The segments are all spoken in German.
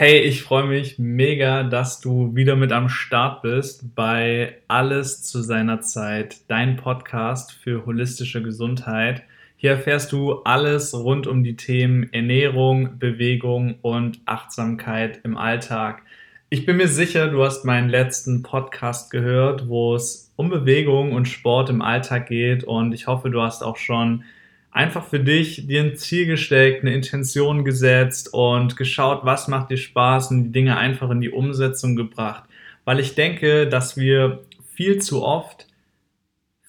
Hey, ich freue mich mega, dass du wieder mit am Start bist bei Alles zu seiner Zeit, dein Podcast für holistische Gesundheit. Hier erfährst du alles rund um die Themen Ernährung, Bewegung und Achtsamkeit im Alltag. Ich bin mir sicher, du hast meinen letzten Podcast gehört, wo es um Bewegung und Sport im Alltag geht und ich hoffe, du hast auch schon einfach für dich dir ein Ziel gesteckt, eine Intention gesetzt und geschaut, was macht dir Spaß und die Dinge einfach in die Umsetzung gebracht. Weil ich denke, dass wir viel zu oft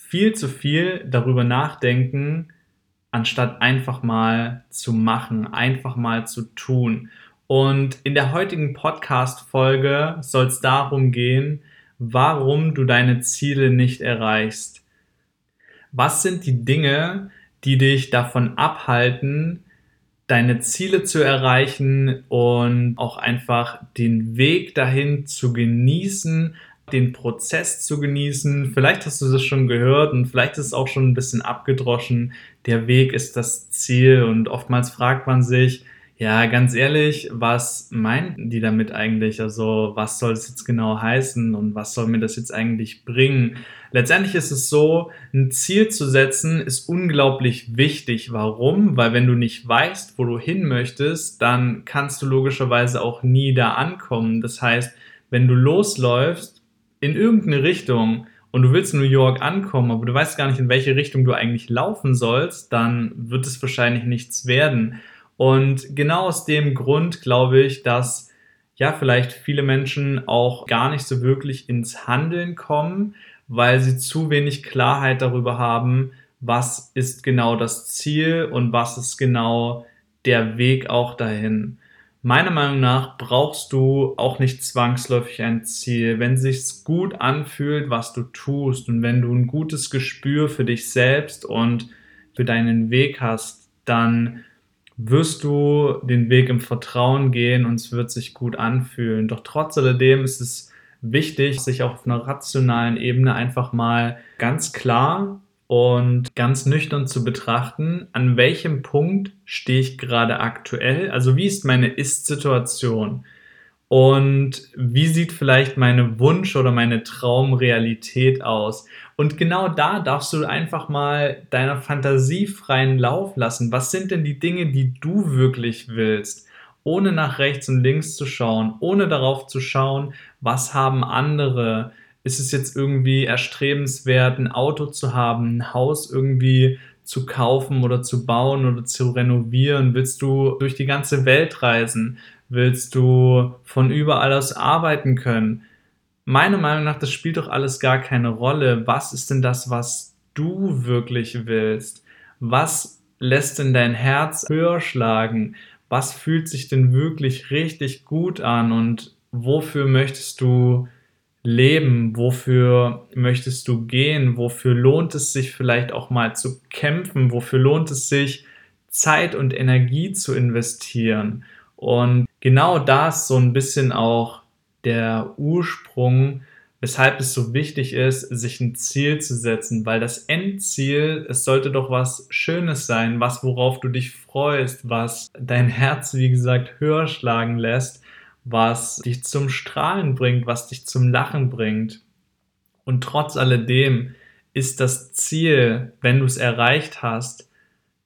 viel zu viel darüber nachdenken, anstatt einfach mal zu machen, einfach mal zu tun. Und in der heutigen Podcast-Folge soll es darum gehen, warum du deine Ziele nicht erreichst. Was sind die Dinge, die dich davon abhalten, deine Ziele zu erreichen und auch einfach den Weg dahin zu genießen, den Prozess zu genießen. Vielleicht hast du das schon gehört und vielleicht ist es auch schon ein bisschen abgedroschen. Der Weg ist das Ziel und oftmals fragt man sich, ja, ganz ehrlich, was meinen die damit eigentlich? Also, was soll es jetzt genau heißen und was soll mir das jetzt eigentlich bringen? Letztendlich ist es so, ein Ziel zu setzen ist unglaublich wichtig. Warum? Weil wenn du nicht weißt, wo du hin möchtest, dann kannst du logischerweise auch nie da ankommen. Das heißt, wenn du losläufst in irgendeine Richtung und du willst in New York ankommen, aber du weißt gar nicht, in welche Richtung du eigentlich laufen sollst, dann wird es wahrscheinlich nichts werden. Und genau aus dem Grund glaube ich, dass ja vielleicht viele Menschen auch gar nicht so wirklich ins Handeln kommen, weil sie zu wenig Klarheit darüber haben, was ist genau das Ziel und was ist genau der Weg auch dahin. Meiner Meinung nach brauchst du auch nicht zwangsläufig ein Ziel. Wenn sich's gut anfühlt, was du tust und wenn du ein gutes Gespür für dich selbst und für deinen Weg hast, dann wirst du den Weg im Vertrauen gehen und es wird sich gut anfühlen. Doch trotz alledem ist es wichtig, sich auf einer rationalen Ebene einfach mal ganz klar und ganz nüchtern zu betrachten, an welchem Punkt stehe ich gerade aktuell, also wie ist meine Ist-Situation und wie sieht vielleicht meine Wunsch- oder meine Traumrealität aus. Und genau da darfst du einfach mal deiner Fantasie freien Lauf lassen. Was sind denn die Dinge, die du wirklich willst? Ohne nach rechts und links zu schauen, ohne darauf zu schauen, was haben andere. Ist es jetzt irgendwie erstrebenswert, ein Auto zu haben, ein Haus irgendwie zu kaufen oder zu bauen oder zu renovieren? Willst du durch die ganze Welt reisen? Willst du von überall aus arbeiten können? meiner Meinung nach, das spielt doch alles gar keine Rolle. Was ist denn das, was du wirklich willst? Was lässt denn dein Herz höher schlagen? Was fühlt sich denn wirklich richtig gut an und wofür möchtest du leben? Wofür möchtest du gehen? Wofür lohnt es sich vielleicht auch mal zu kämpfen? Wofür lohnt es sich, Zeit und Energie zu investieren? Und genau das so ein bisschen auch der Ursprung, weshalb es so wichtig ist, sich ein Ziel zu setzen, weil das Endziel, es sollte doch was Schönes sein, was worauf du dich freust, was dein Herz, wie gesagt, höher schlagen lässt, was dich zum Strahlen bringt, was dich zum Lachen bringt. Und trotz alledem ist das Ziel, wenn du es erreicht hast,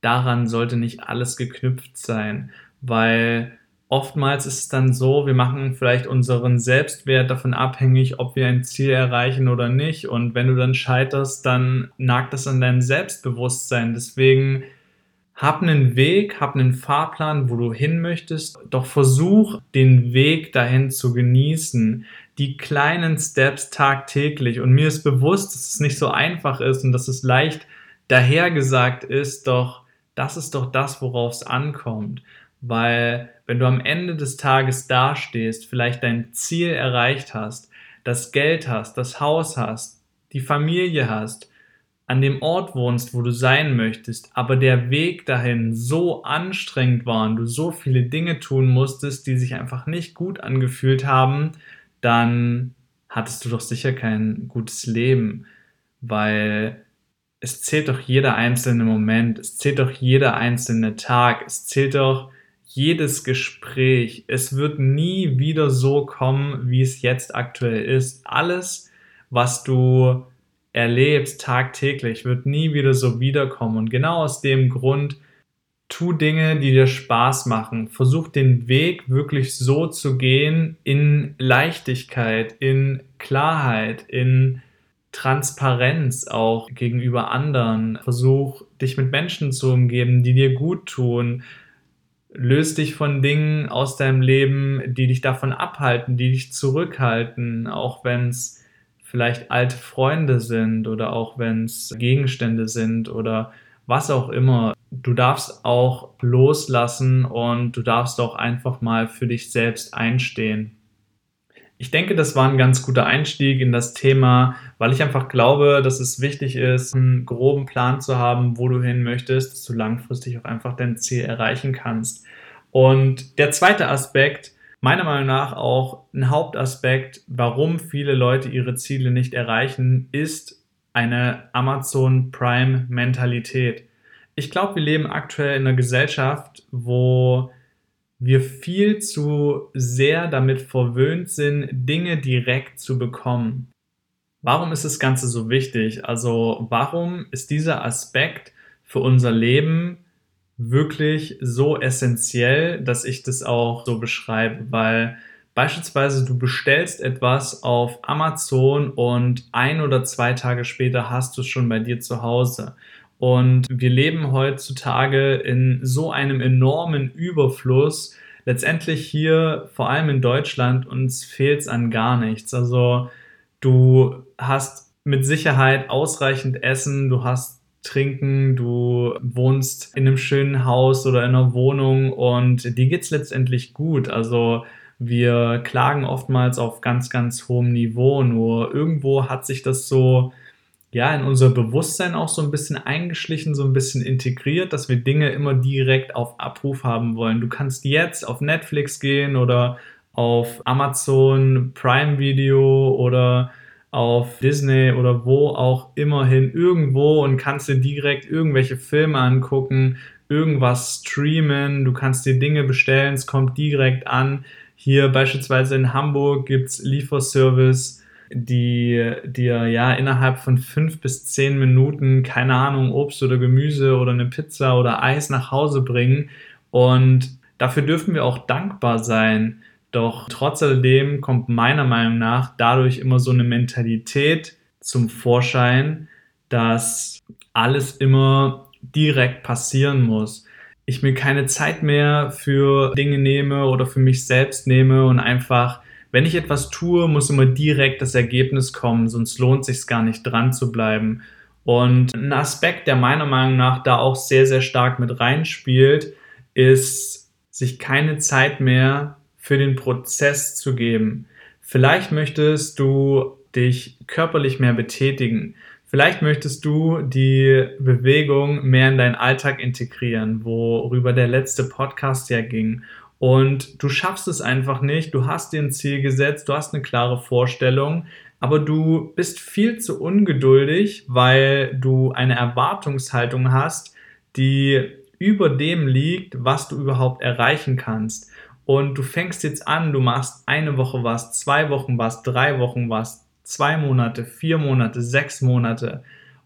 daran sollte nicht alles geknüpft sein, weil oftmals ist es dann so, wir machen vielleicht unseren Selbstwert davon abhängig, ob wir ein Ziel erreichen oder nicht. Und wenn du dann scheiterst, dann nagt das an deinem Selbstbewusstsein. Deswegen hab einen Weg, hab einen Fahrplan, wo du hin möchtest, doch versuch den Weg dahin zu genießen. Die kleinen Steps tagtäglich. Und mir ist bewusst, dass es nicht so einfach ist und dass es leicht dahergesagt ist, doch das ist doch das, worauf es ankommt. Weil wenn du am Ende des Tages dastehst, vielleicht dein Ziel erreicht hast, das Geld hast, das Haus hast, die Familie hast, an dem Ort wohnst, wo du sein möchtest, aber der Weg dahin so anstrengend war und du so viele Dinge tun musstest, die sich einfach nicht gut angefühlt haben, dann hattest du doch sicher kein gutes Leben, weil es zählt doch jeder einzelne Moment, es zählt doch jeder einzelne Tag, es zählt doch jedes Gespräch. Es wird nie wieder so kommen, wie es jetzt aktuell ist. Alles, was du erlebst tagtäglich, wird nie wieder so wiederkommen. Und genau aus dem Grund, tu Dinge, die dir Spaß machen. Versuch den Weg wirklich so zu gehen in Leichtigkeit, in Klarheit, in Transparenz auch gegenüber anderen. Versuch dich mit Menschen zu umgeben, die dir gut tun. Löst dich von Dingen aus deinem Leben, die dich davon abhalten, die dich zurückhalten, auch wenn es vielleicht alte Freunde sind oder auch wenn es Gegenstände sind oder was auch immer. Du darfst auch loslassen und du darfst auch einfach mal für dich selbst einstehen. Ich denke, das war ein ganz guter Einstieg in das Thema, weil ich einfach glaube, dass es wichtig ist, einen groben Plan zu haben, wo du hin möchtest, dass du langfristig auch einfach dein Ziel erreichen kannst. Und der zweite Aspekt, meiner Meinung nach auch ein Hauptaspekt, warum viele Leute ihre Ziele nicht erreichen, ist eine Amazon Prime Mentalität. Ich glaube, wir leben aktuell in einer Gesellschaft, wo wir viel zu sehr damit verwöhnt sind, Dinge direkt zu bekommen. Warum ist das Ganze so wichtig? Also warum ist dieser Aspekt für unser Leben wirklich so essentiell, dass ich das auch so beschreibe? Weil beispielsweise du bestellst etwas auf Amazon und ein oder zwei Tage später hast du es schon bei dir zu Hause. Und wir leben heutzutage in so einem enormen Überfluss. Letztendlich hier, vor allem in Deutschland, uns fehlt es an gar nichts. Also du hast mit Sicherheit ausreichend Essen, du hast Trinken, du wohnst in einem schönen Haus oder in einer Wohnung und dir geht es letztendlich gut. Also wir klagen oftmals auf ganz, ganz hohem Niveau, nur irgendwo hat sich das so ja, in unser Bewusstsein auch so ein bisschen eingeschlichen, so ein bisschen integriert, dass wir Dinge immer direkt auf Abruf haben wollen. Du kannst jetzt auf Netflix gehen oder auf Amazon Prime Video oder auf Disney oder wo auch immer hin irgendwo und kannst dir direkt irgendwelche Filme angucken, irgendwas streamen, du kannst dir Dinge bestellen, es kommt direkt an. Hier beispielsweise in Hamburg gibt es Lieferservice die dir ja innerhalb von fünf bis zehn Minuten, keine Ahnung, Obst oder Gemüse oder eine Pizza oder Eis nach Hause bringen. Und dafür dürfen wir auch dankbar sein. Doch trotz alledem kommt meiner Meinung nach dadurch immer so eine Mentalität zum Vorschein, dass alles immer direkt passieren muss. Ich mir keine Zeit mehr für Dinge nehme oder für mich selbst nehme und einfach wenn ich etwas tue, muss immer direkt das Ergebnis kommen, sonst lohnt sich gar nicht dran zu bleiben. Und ein Aspekt, der meiner Meinung nach da auch sehr, sehr stark mit reinspielt, ist, sich keine Zeit mehr für den Prozess zu geben. Vielleicht möchtest du dich körperlich mehr betätigen. Vielleicht möchtest du die Bewegung mehr in deinen Alltag integrieren, worüber der letzte Podcast ja ging. Und du schaffst es einfach nicht, du hast dir ein Ziel gesetzt, du hast eine klare Vorstellung, aber du bist viel zu ungeduldig, weil du eine Erwartungshaltung hast, die über dem liegt, was du überhaupt erreichen kannst. Und du fängst jetzt an, du machst eine Woche was, zwei Wochen was, drei Wochen was, zwei Monate, vier Monate, sechs Monate.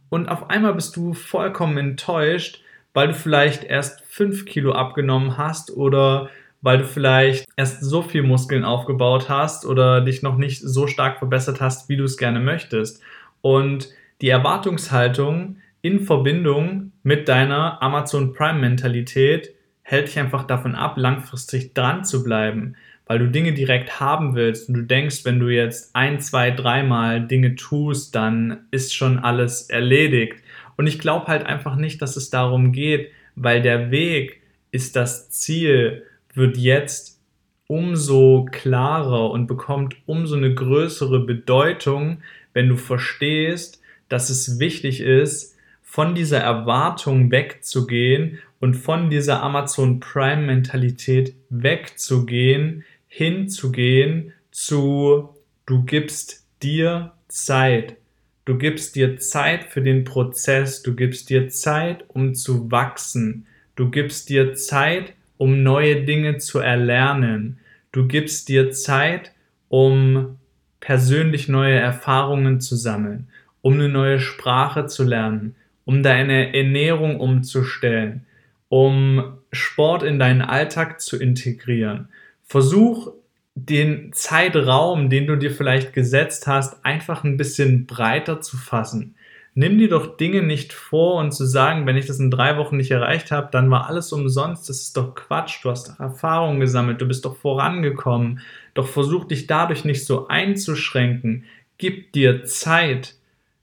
Und auf einmal bist du vollkommen enttäuscht, weil du vielleicht erst fünf Kilo abgenommen hast oder weil du vielleicht erst so viel Muskeln aufgebaut hast oder dich noch nicht so stark verbessert hast, wie du es gerne möchtest. Und die Erwartungshaltung in Verbindung mit deiner Amazon Prime Mentalität hält dich einfach davon ab, langfristig dran zu bleiben, weil du Dinge direkt haben willst und du denkst, wenn du jetzt ein, zwei, dreimal Dinge tust, dann ist schon alles erledigt. Und ich glaube halt einfach nicht, dass es darum geht, weil der Weg ist das Ziel wird jetzt umso klarer und bekommt umso eine größere Bedeutung, wenn du verstehst, dass es wichtig ist, von dieser Erwartung wegzugehen und von dieser Amazon Prime Mentalität wegzugehen, hinzugehen zu, du gibst dir Zeit. Du gibst dir Zeit für den Prozess, du gibst dir Zeit, um zu wachsen. Du gibst dir Zeit, um neue Dinge zu erlernen. Du gibst dir Zeit, um persönlich neue Erfahrungen zu sammeln, um eine neue Sprache zu lernen, um deine Ernährung umzustellen, um Sport in deinen Alltag zu integrieren. Versuch den Zeitraum, den du dir vielleicht gesetzt hast, einfach ein bisschen breiter zu fassen. Nimm dir doch Dinge nicht vor und zu sagen, wenn ich das in drei Wochen nicht erreicht habe, dann war alles umsonst. Das ist doch Quatsch. Du hast Erfahrung gesammelt, du bist doch vorangekommen. Doch versuch dich dadurch nicht so einzuschränken. Gib dir Zeit.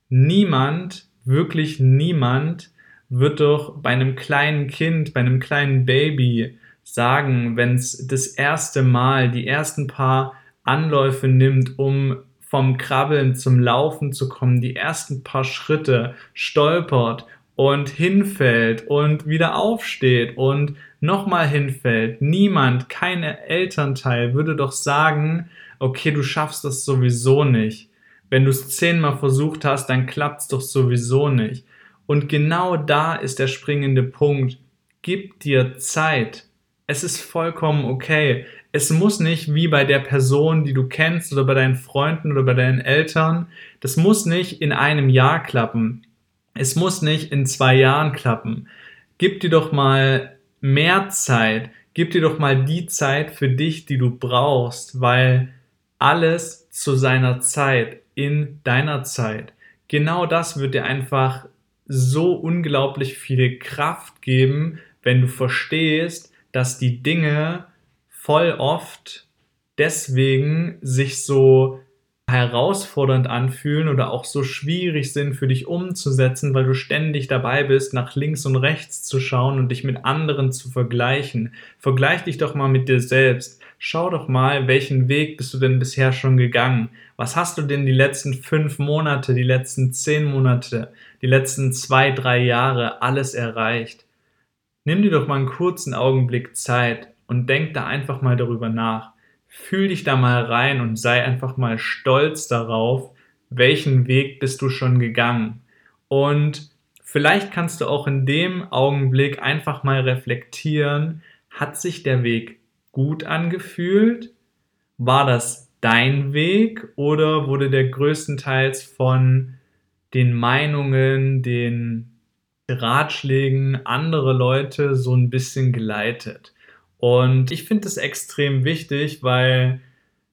Niemand, wirklich niemand, wird doch bei einem kleinen Kind, bei einem kleinen Baby sagen, wenn es das erste Mal, die ersten paar Anläufe nimmt, um vom Krabbeln zum Laufen zu kommen, die ersten paar Schritte stolpert und hinfällt und wieder aufsteht und nochmal hinfällt. Niemand, kein Elternteil würde doch sagen, okay, du schaffst das sowieso nicht. Wenn du es zehnmal versucht hast, dann klappt es doch sowieso nicht. Und genau da ist der springende Punkt. Gib dir Zeit. Es ist vollkommen okay. Es muss nicht wie bei der Person, die du kennst oder bei deinen Freunden oder bei deinen Eltern, das muss nicht in einem Jahr klappen. Es muss nicht in zwei Jahren klappen. Gib dir doch mal mehr Zeit. Gib dir doch mal die Zeit für dich, die du brauchst, weil alles zu seiner Zeit, in deiner Zeit. Genau das wird dir einfach so unglaublich viel Kraft geben, wenn du verstehst, dass die Dinge voll oft deswegen sich so herausfordernd anfühlen oder auch so schwierig sind für dich umzusetzen, weil du ständig dabei bist, nach links und rechts zu schauen und dich mit anderen zu vergleichen. Vergleich dich doch mal mit dir selbst. Schau doch mal, welchen Weg bist du denn bisher schon gegangen? Was hast du denn die letzten fünf Monate, die letzten zehn Monate, die letzten zwei, drei Jahre alles erreicht? Nimm dir doch mal einen kurzen Augenblick Zeit und denk da einfach mal darüber nach. Fühl dich da mal rein und sei einfach mal stolz darauf, welchen Weg bist du schon gegangen. Und vielleicht kannst du auch in dem Augenblick einfach mal reflektieren, hat sich der Weg gut angefühlt? War das dein Weg oder wurde der größtenteils von den Meinungen, den Ratschlägen anderer Leute so ein bisschen geleitet? Und ich finde das extrem wichtig, weil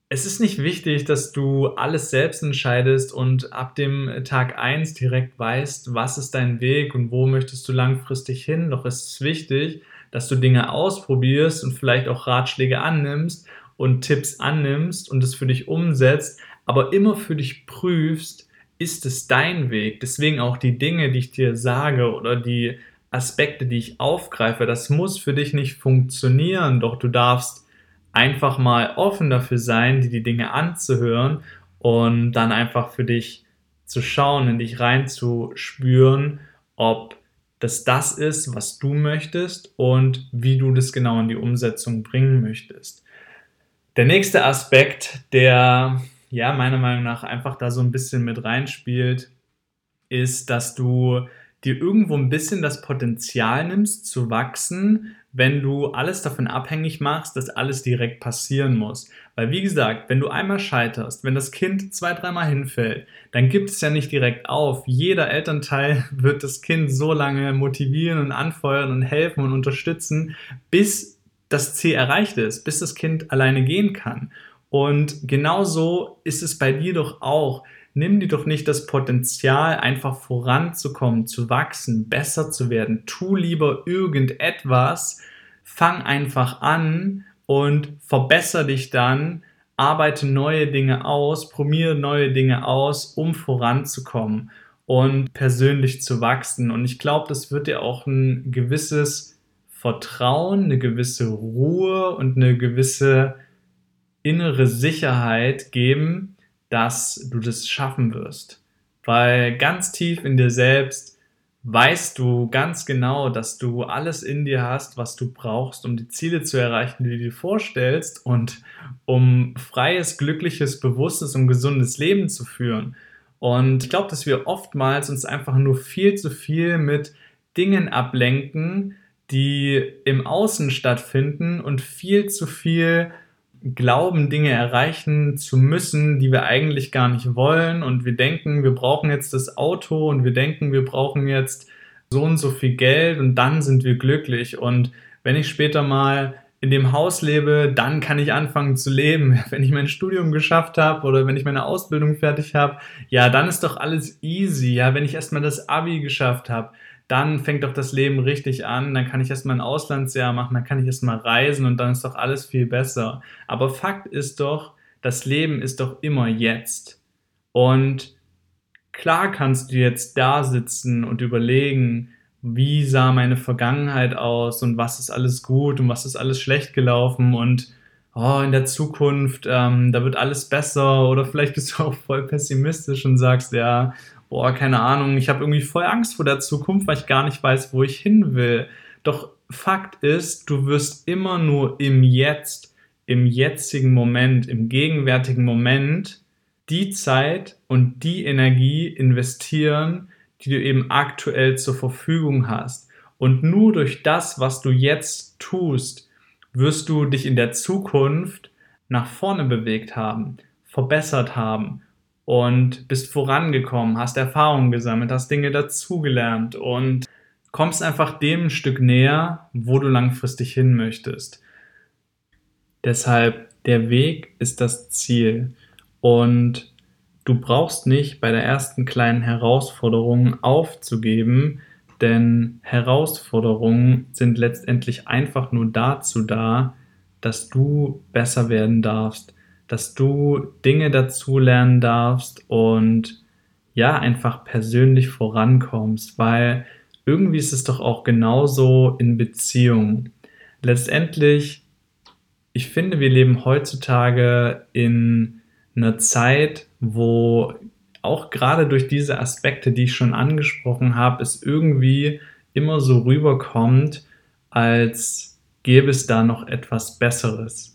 es ist nicht wichtig, dass du alles selbst entscheidest und ab dem Tag 1 direkt weißt, was ist dein Weg und wo möchtest du langfristig hin. Doch es ist wichtig, dass du Dinge ausprobierst und vielleicht auch Ratschläge annimmst und Tipps annimmst und es für dich umsetzt, aber immer für dich prüfst, ist es dein Weg. Deswegen auch die Dinge, die ich dir sage oder die Aspekte, die ich aufgreife, das muss für dich nicht funktionieren, doch du darfst einfach mal offen dafür sein, dir die Dinge anzuhören und dann einfach für dich zu schauen, in dich reinzuspüren, ob das das ist, was du möchtest und wie du das genau in die Umsetzung bringen möchtest. Der nächste Aspekt, der ja meiner Meinung nach einfach da so ein bisschen mit reinspielt, ist, dass du dir irgendwo ein bisschen das Potenzial nimmst zu wachsen, wenn du alles davon abhängig machst, dass alles direkt passieren muss. Weil wie gesagt, wenn du einmal scheiterst, wenn das Kind zwei, dreimal hinfällt, dann gibt es ja nicht direkt auf. Jeder Elternteil wird das Kind so lange motivieren und anfeuern und helfen und unterstützen, bis das Ziel erreicht ist, bis das Kind alleine gehen kann. Und genauso ist es bei dir doch auch nimm dir doch nicht das Potenzial, einfach voranzukommen, zu wachsen, besser zu werden. Tu lieber irgendetwas, fang einfach an und verbessere dich dann, arbeite neue Dinge aus, probiere neue Dinge aus, um voranzukommen und persönlich zu wachsen. Und ich glaube, das wird dir auch ein gewisses Vertrauen, eine gewisse Ruhe und eine gewisse innere Sicherheit geben, dass du das schaffen wirst. Weil ganz tief in dir selbst weißt du ganz genau, dass du alles in dir hast, was du brauchst, um die Ziele zu erreichen, die du dir vorstellst und um freies, glückliches, bewusstes und gesundes Leben zu führen. Und ich glaube, dass wir oftmals uns einfach nur viel zu viel mit Dingen ablenken, die im Außen stattfinden und viel zu viel glauben, Dinge erreichen zu müssen, die wir eigentlich gar nicht wollen. Und wir denken, wir brauchen jetzt das Auto und wir denken, wir brauchen jetzt so und so viel Geld und dann sind wir glücklich. Und wenn ich später mal in dem Haus lebe, dann kann ich anfangen zu leben. Wenn ich mein Studium geschafft habe oder wenn ich meine Ausbildung fertig habe, ja, dann ist doch alles easy. Ja, wenn ich erstmal das Abi geschafft habe, dann fängt doch das Leben richtig an. Dann kann ich erstmal ein Auslandsjahr machen, dann kann ich erstmal reisen und dann ist doch alles viel besser. Aber Fakt ist doch, das Leben ist doch immer jetzt. Und klar kannst du jetzt da sitzen und überlegen, wie sah meine Vergangenheit aus und was ist alles gut und was ist alles schlecht gelaufen und oh, in der Zukunft, ähm, da wird alles besser oder vielleicht bist du auch voll pessimistisch und sagst, ja, boah, keine Ahnung, ich habe irgendwie voll Angst vor der Zukunft, weil ich gar nicht weiß, wo ich hin will. Doch Fakt ist, du wirst immer nur im Jetzt, im jetzigen Moment, im gegenwärtigen Moment die Zeit und die Energie investieren, die du eben aktuell zur Verfügung hast. Und nur durch das, was du jetzt tust, wirst du dich in der Zukunft nach vorne bewegt haben, verbessert haben und bist vorangekommen, hast Erfahrungen gesammelt, hast Dinge dazugelernt und kommst einfach dem ein Stück näher, wo du langfristig hin möchtest. Deshalb, der Weg ist das Ziel. Und Du brauchst nicht bei der ersten kleinen Herausforderung aufzugeben, denn Herausforderungen sind letztendlich einfach nur dazu da, dass du besser werden darfst, dass du Dinge dazulernen darfst und ja, einfach persönlich vorankommst, weil irgendwie ist es doch auch genauso in Beziehungen. Letztendlich, ich finde, wir leben heutzutage in einer Zeit, wo auch gerade durch diese Aspekte, die ich schon angesprochen habe, es irgendwie immer so rüberkommt, als gäbe es da noch etwas Besseres.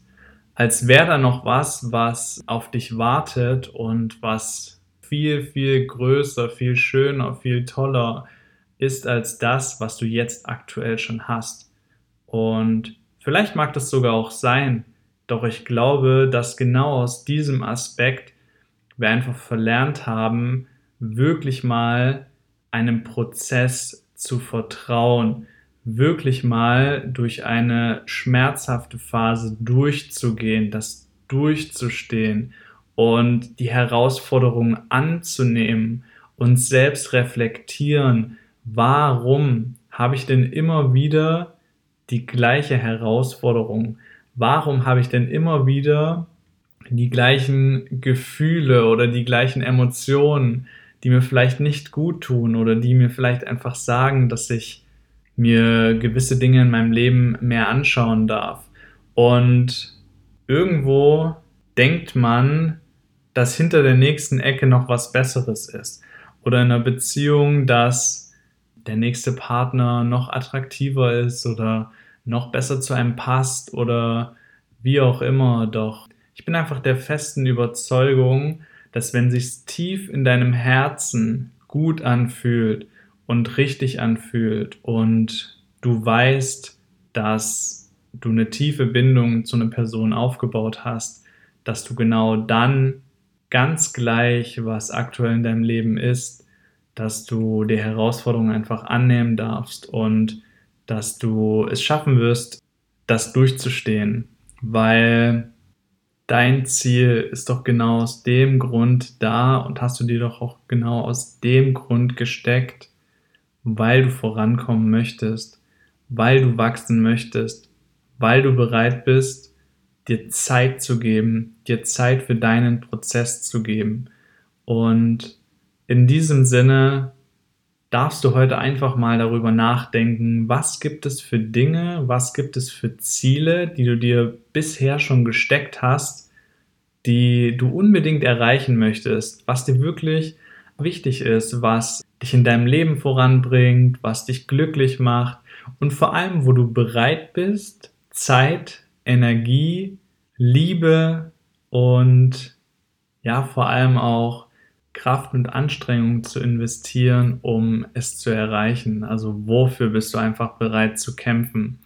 Als wäre da noch was, was auf dich wartet und was viel, viel größer, viel schöner, viel toller ist als das, was du jetzt aktuell schon hast. Und vielleicht mag das sogar auch sein, doch ich glaube, dass genau aus diesem Aspekt wir einfach verlernt haben, wirklich mal einem Prozess zu vertrauen, wirklich mal durch eine schmerzhafte Phase durchzugehen, das durchzustehen und die Herausforderungen anzunehmen und selbst reflektieren, warum habe ich denn immer wieder die gleiche Herausforderung? warum habe ich denn immer wieder die gleichen Gefühle oder die gleichen Emotionen, die mir vielleicht nicht gut tun oder die mir vielleicht einfach sagen, dass ich mir gewisse Dinge in meinem Leben mehr anschauen darf. Und irgendwo denkt man, dass hinter der nächsten Ecke noch was Besseres ist. Oder in einer Beziehung, dass der nächste Partner noch attraktiver ist oder noch besser zu einem passt oder wie auch immer. Doch ich bin einfach der festen Überzeugung, dass wenn sich tief in deinem Herzen gut anfühlt und richtig anfühlt. Und du weißt, dass du eine tiefe Bindung zu einer Person aufgebaut hast, dass du genau dann ganz gleich, was aktuell in deinem Leben ist, dass du die Herausforderungen einfach annehmen darfst und dass du es schaffen wirst, das durchzustehen, weil dein Ziel ist doch genau aus dem Grund da und hast du dir doch auch genau aus dem Grund gesteckt, weil du vorankommen möchtest, weil du wachsen möchtest, weil du bereit bist, dir Zeit zu geben, dir Zeit für deinen Prozess zu geben. Und in diesem Sinne darfst du heute einfach mal darüber nachdenken, was gibt es für Dinge, was gibt es für Ziele, die du dir bisher schon gesteckt hast, die du unbedingt erreichen möchtest, was dir wirklich wichtig ist, was dich in deinem Leben voranbringt, was dich glücklich macht und vor allem, wo du bereit bist, Zeit, Energie, Liebe und ja, vor allem auch Kraft und Anstrengung zu investieren, um es zu erreichen? Also wofür bist du einfach bereit zu kämpfen?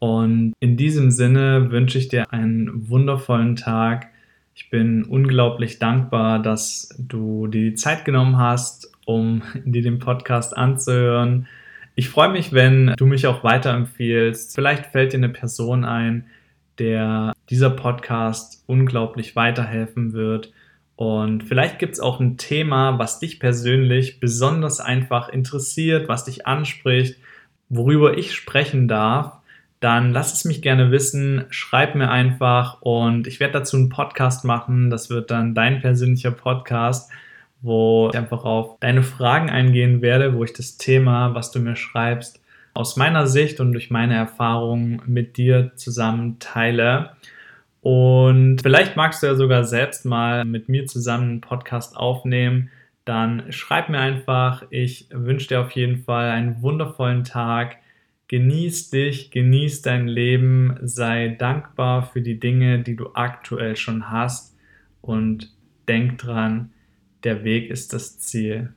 Und in diesem Sinne wünsche ich dir einen wundervollen Tag. Ich bin unglaublich dankbar, dass du dir die Zeit genommen hast, um dir den Podcast anzuhören. Ich freue mich, wenn du mich auch weiterempfiehlst. Vielleicht fällt dir eine Person ein, der dieser Podcast unglaublich weiterhelfen wird. Und vielleicht gibt es auch ein Thema, was dich persönlich besonders einfach interessiert, was dich anspricht, worüber ich sprechen darf. Dann lass es mich gerne wissen, schreib mir einfach und ich werde dazu einen Podcast machen. Das wird dann dein persönlicher Podcast, wo ich einfach auf deine Fragen eingehen werde, wo ich das Thema, was du mir schreibst, aus meiner Sicht und durch meine Erfahrungen mit dir zusammen teile. Und vielleicht magst du ja sogar selbst mal mit mir zusammen einen Podcast aufnehmen. Dann schreib mir einfach. Ich wünsche dir auf jeden Fall einen wundervollen Tag. Genieß dich, genieß dein Leben, sei dankbar für die Dinge, die du aktuell schon hast und denk dran, der Weg ist das Ziel.